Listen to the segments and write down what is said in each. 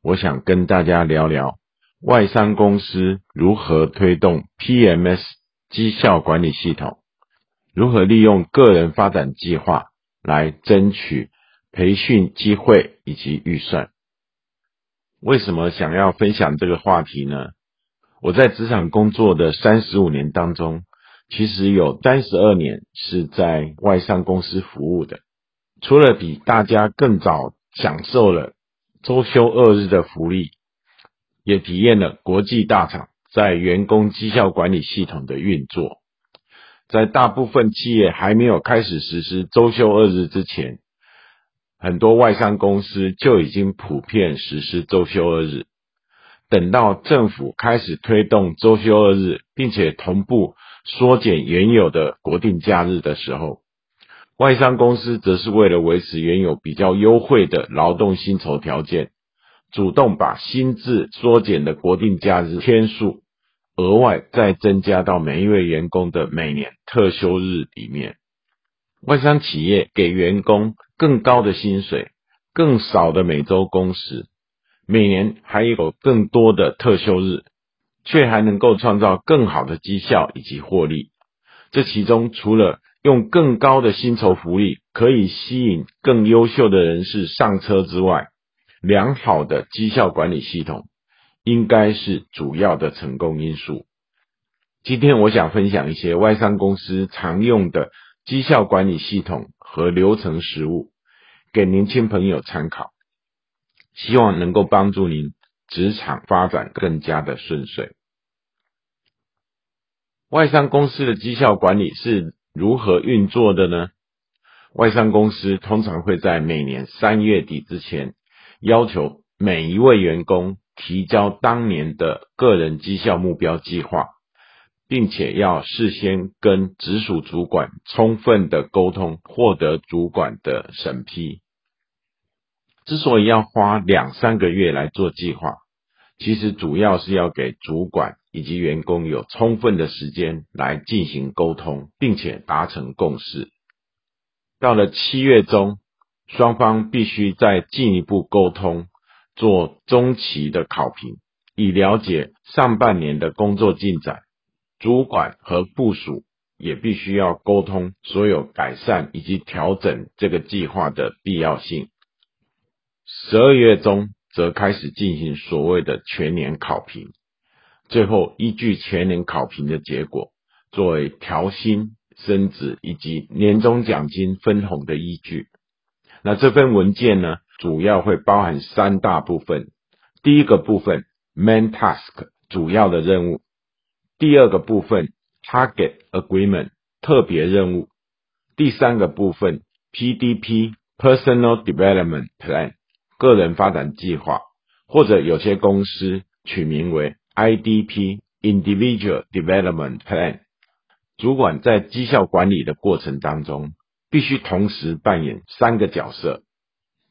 我想跟大家聊聊外商公司如何推动 PMS 绩效管理系统，如何利用个人发展计划来争取培训机会以及预算。为什么想要分享这个话题呢？我在职场工作的三十五年当中，其实有三十二年是在外商公司服务的。除了比大家更早享受了周休二日的福利，也体验了国际大厂在员工绩效管理系统的运作。在大部分企业还没有开始实施周休二日之前，很多外商公司就已经普遍实施周休二日。等到政府开始推动周休二日，并且同步缩减原有的国定假日的时候，外商公司则是为了维持原有比较优惠的劳动薪酬条件，主动把薪资缩减的国定假日天数，额外再增加到每一位员工的每年特休日里面。外商企业给员工更高的薪水，更少的每周工时。每年还有更多的特休日，却还能够创造更好的绩效以及获利。这其中除了用更高的薪酬福利可以吸引更优秀的人士上车之外，良好的绩效管理系统应该是主要的成功因素。今天我想分享一些外商公司常用的绩效管理系统和流程实务，给年轻朋友参考。希望能够帮助您职场发展更加的顺遂。外商公司的绩效管理是如何运作的呢？外商公司通常会在每年三月底之前，要求每一位员工提交当年的个人绩效目标计划，并且要事先跟直属主管充分的沟通，获得主管的审批。之所以要花两三个月来做计划，其实主要是要给主管以及员工有充分的时间来进行沟通，并且达成共识。到了七月中，双方必须再进一步沟通，做中期的考评，以了解上半年的工作进展。主管和部署也必须要沟通所有改善以及调整这个计划的必要性。十二月中则开始进行所谓的全年考评，最后依据全年考评的结果，作为调薪、升职以及年终奖金分红的依据。那这份文件呢，主要会包含三大部分：第一个部分 main task 主要的任务；第二个部分 target agreement 特别任务；第三个部分 PDP personal development plan。个人发展计划，或者有些公司取名为 IDP（Individual Development Plan）。主管在绩效管理的过程当中，必须同时扮演三个角色，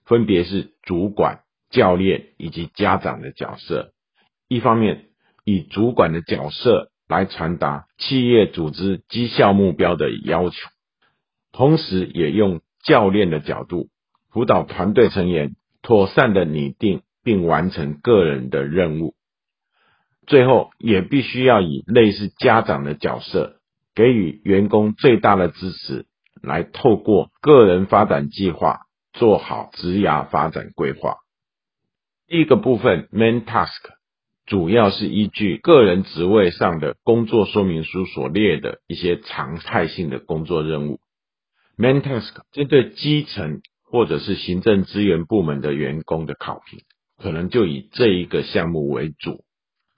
分别是主管、教练以及家长的角色。一方面，以主管的角色来传达企业组织绩效目标的要求，同时也用教练的角度辅导团队成员。妥善的拟定并完成个人的任务，最后也必须要以类似家长的角色，给予员工最大的支持，来透过个人发展计划做好职涯发展规划。第一个部分 main task 主要是依据个人职位上的工作说明书所列的一些常态性的工作任务。main task 针对基层。或者是行政资源部门的员工的考评，可能就以这一个项目为主。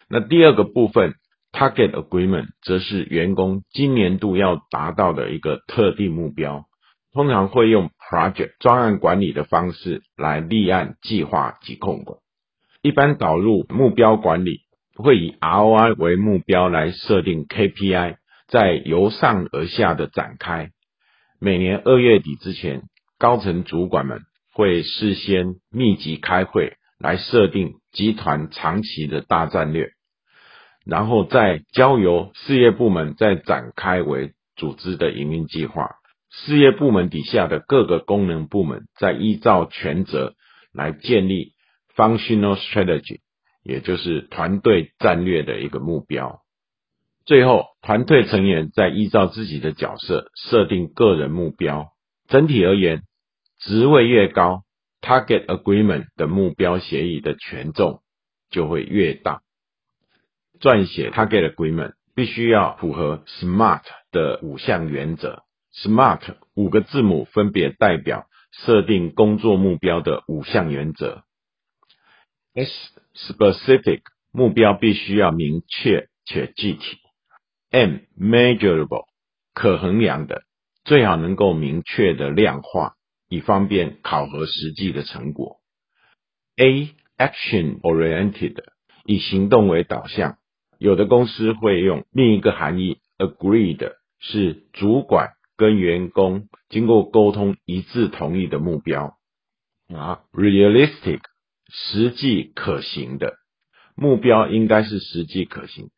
那第二个部分，target agreement，则是员工今年度要达到的一个特定目标，通常会用 project 专案管理的方式来立案计划及控管。一般导入目标管理会以 ROI 为目标来设定 KPI，在由上而下的展开。每年二月底之前，高层主管们会事先密集开会，来设定集团长期的大战略，然后再交由事业部门再展开为组织的营运计划。事业部门底下的各个功能部门再依照权责来建立 functional strategy，也就是团队战略的一个目标。最后，团队成员再依照自己的角色设定个人目标。整体而言，职位越高，target agreement 的目标协议的权重就会越大。撰写 target agreement 必须要符合 SMART 的五项原则。SMART 五个字母分别代表设定工作目标的五项原则。S specific 目标必须要明确且具体。M measurable 可衡量的，最好能够明确的量化，以方便考核实际的成果。A action oriented 以行动为导向，有的公司会用另一个含义，agreed 是主管跟员工经过沟通一致同意的目标。啊，realistic 实际可行的目标应该是实际可行。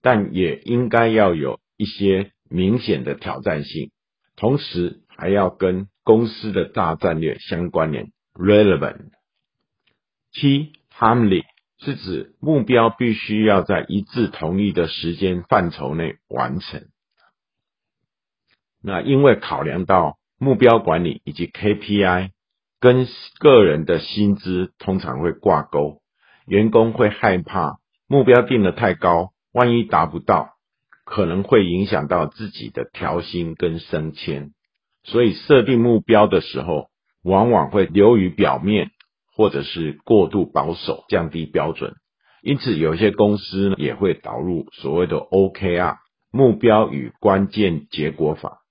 但也应该要有一些明显的挑战性，同时还要跟公司的大战略相关联 （relevant）。T timely 是指目标必须要在一致同意的时间范畴内完成。那因为考量到目标管理以及 KPI 跟个人的薪资通常会挂钩，员工会害怕目标定得太高。万一达不到，可能会影响到自己的调薪跟升迁，所以设定目标的时候，往往会流于表面，或者是过度保守，降低标准。因此，有些公司呢也会导入所谓的 OKR 目标与关键结果法。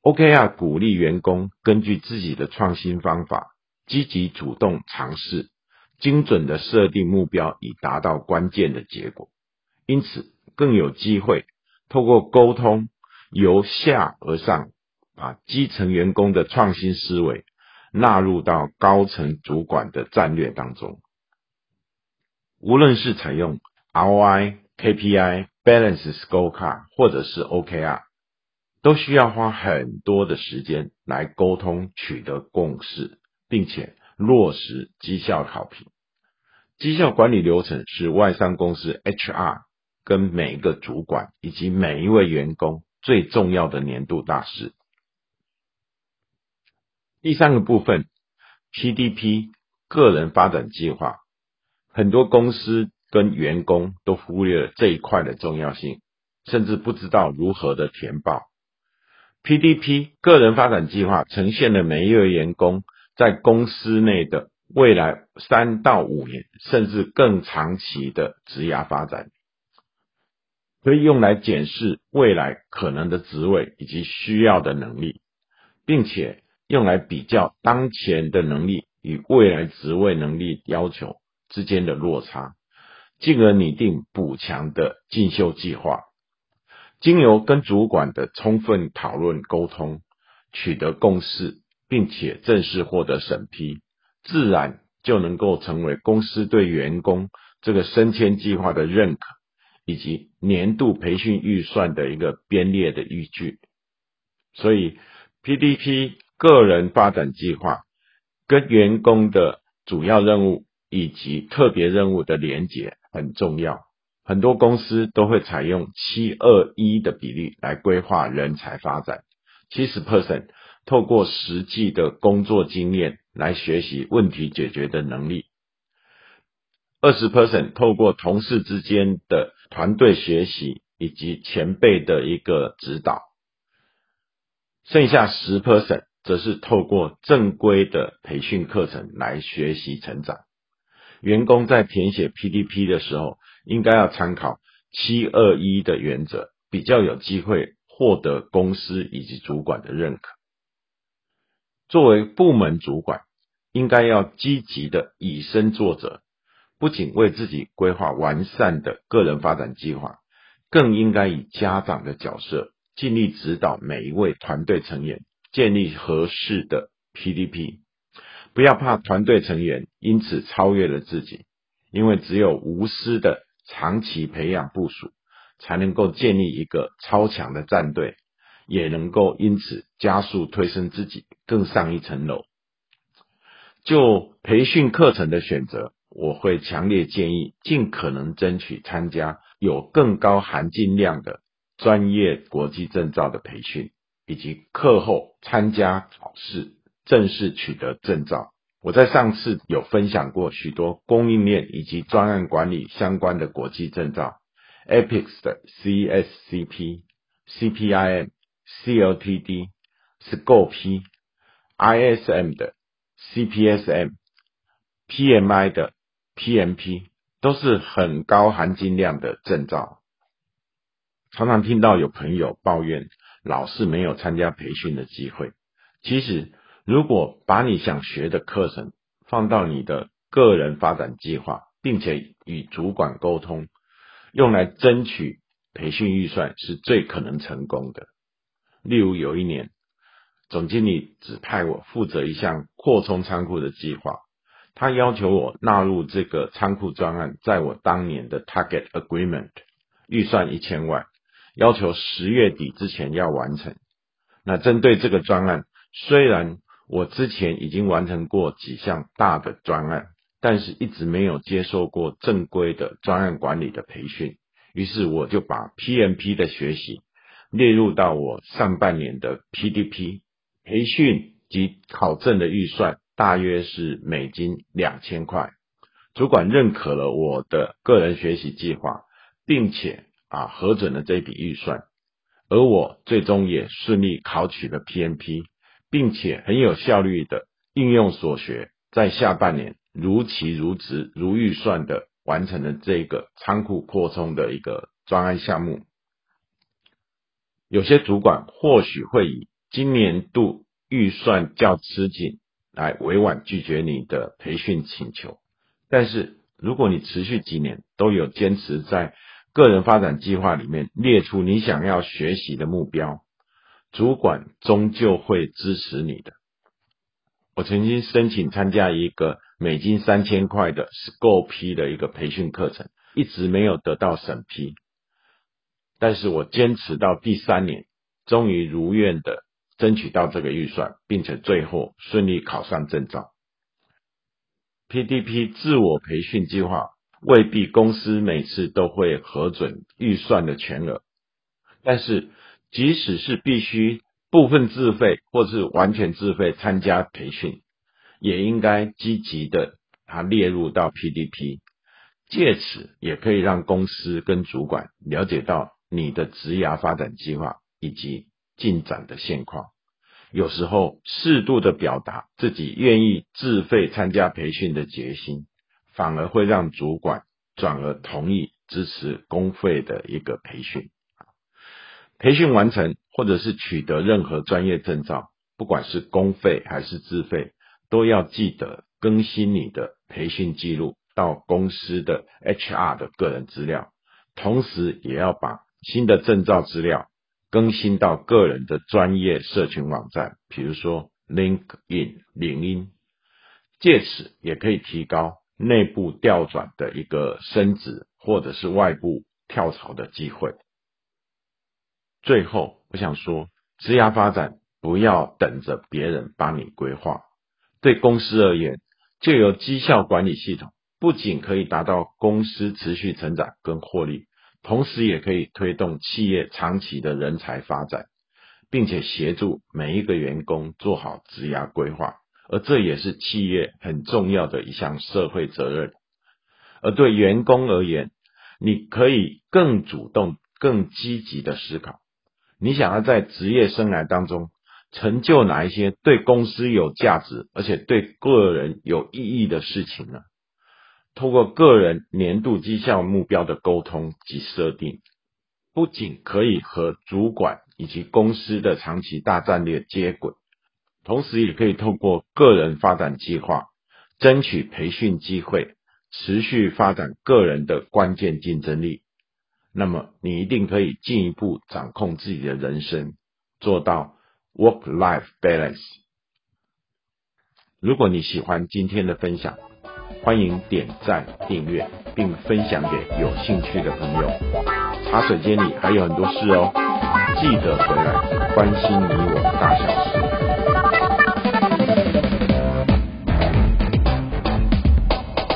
OKR 鼓励员工根据自己的创新方法，积极主动尝试，精准的设定目标，以达到关键的结果。因此，更有机会透过沟通，由下而上，把基层员工的创新思维纳入到高层主管的战略当中。无论是采用 ROI、KPI、Balance Scorecard 或者是 OKR，都需要花很多的时间来沟通、取得共识，并且落实绩效考评。绩效管理流程是外商公司 HR。跟每一个主管以及每一位员工最重要的年度大事。第三个部分，PDP 个人发展计划，很多公司跟员工都忽略了这一块的重要性，甚至不知道如何的填报。PDP 个人发展计划呈现了每一位员工在公司内的未来三到五年，甚至更长期的职涯发展。可以用来检视未来可能的职位以及需要的能力，并且用来比较当前的能力与未来职位能力要求之间的落差，进而拟定补强的进修计划。经由跟主管的充分讨论沟通，取得共识，并且正式获得审批，自然就能够成为公司对员工这个升迁计划的认可。以及年度培训预算的一个编列的依据，所以 PDP 个人发展计划跟员工的主要任务以及特别任务的连结很重要。很多公司都会采用七二一的比例来规划人才发展，七十 percent 透过实际的工作经验来学习问题解决的能力。二十 percent 透过同事之间的团队学习以及前辈的一个指导，剩下十 percent 则是透过正规的培训课程来学习成长。员工在填写 PDP 的时候，应该要参考七二一的原则，比较有机会获得公司以及主管的认可。作为部门主管，应该要积极的以身作则。不仅为自己规划完善的个人发展计划，更应该以家长的角色，尽力指导每一位团队成员建立合适的 PDP。不要怕团队成员因此超越了自己，因为只有无私的长期培养部署，才能够建立一个超强的战队，也能够因此加速推升自己更上一层楼。就培训课程的选择，我会强烈建议尽可能争取参加有更高含金量的专业国际证照的培训，以及课后参加考试。正式取得证照。我在上次有分享过许多供应链以及专案管理相关的国际证照，Apex 的 CSCP、CPIM、CLTD、SCOP、ISM 的 CPSM、PMI 的 PMP 都是很高含金量的证照。常常听到有朋友抱怨老是没有参加培训的机会，其实。如果把你想学的课程放到你的个人发展计划，并且与主管沟通，用来争取培训预算是最可能成功的。例如有一年，总经理指派我负责一项扩充仓库的计划，他要求我纳入这个仓库专案，在我当年的 target agreement 预算一千万，要求十月底之前要完成。那针对这个专案，虽然我之前已经完成过几项大的专案，但是一直没有接受过正规的专案管理的培训，于是我就把 PMP 的学习列入到我上半年的 PDP 培训及考证的预算，大约是美金两千块。主管认可了我的个人学习计划，并且啊核准了这笔预算，而我最终也顺利考取了 PMP。并且很有效率的应用所学，在下半年如期如职如预算的完成了这个仓库扩充的一个专案项目。有些主管或许会以今年度预算较吃紧来委婉拒绝你的培训请求，但是如果你持续几年都有坚持在个人发展计划里面列出你想要学习的目标。主管终究会支持你的。我曾经申请参加一个美金三千块的 Scope 的一个培训课程，一直没有得到审批。但是我坚持到第三年，终于如愿的争取到这个预算，并且最后顺利考上证照。PDP 自我培训计划未必公司每次都会核准预算的全额，但是。即使是必须部分自费或是完全自费参加培训，也应该积极的它列入到 PDP，借此也可以让公司跟主管了解到你的职涯发展计划以及进展的现况。有时候适度的表达自己愿意自费参加培训的决心，反而会让主管转而同意支持公费的一个培训。培训完成，或者是取得任何专业证照，不管是公费还是自费，都要记得更新你的培训记录到公司的 HR 的个人资料，同时也要把新的证照资料更新到个人的专业社群网站，比如说 LinkedIn 领英，借此也可以提高内部调转的一个升职，或者是外部跳槽的机会。最后，我想说，职涯发展不要等着别人帮你规划。对公司而言，就有绩效管理系统，不仅可以达到公司持续成长跟获利，同时也可以推动企业长期的人才发展，并且协助每一个员工做好职涯规划。而这也是企业很重要的一项社会责任。而对员工而言，你可以更主动、更积极的思考。你想要在职业生涯当中成就哪一些对公司有价值，而且对个人有意义的事情呢？通过个人年度绩效目标的沟通及设定，不仅可以和主管以及公司的长期大战略接轨，同时也可以透过个人发展计划争取培训机会，持续发展个人的关键竞争力，那么你一定可以进一步掌控自己的人生，做到 work-life balance。如果你喜欢今天的分享，欢迎点赞、订阅，并分享给有兴趣的朋友。茶水间里还有很多事哦，记得回来关心你我大小事。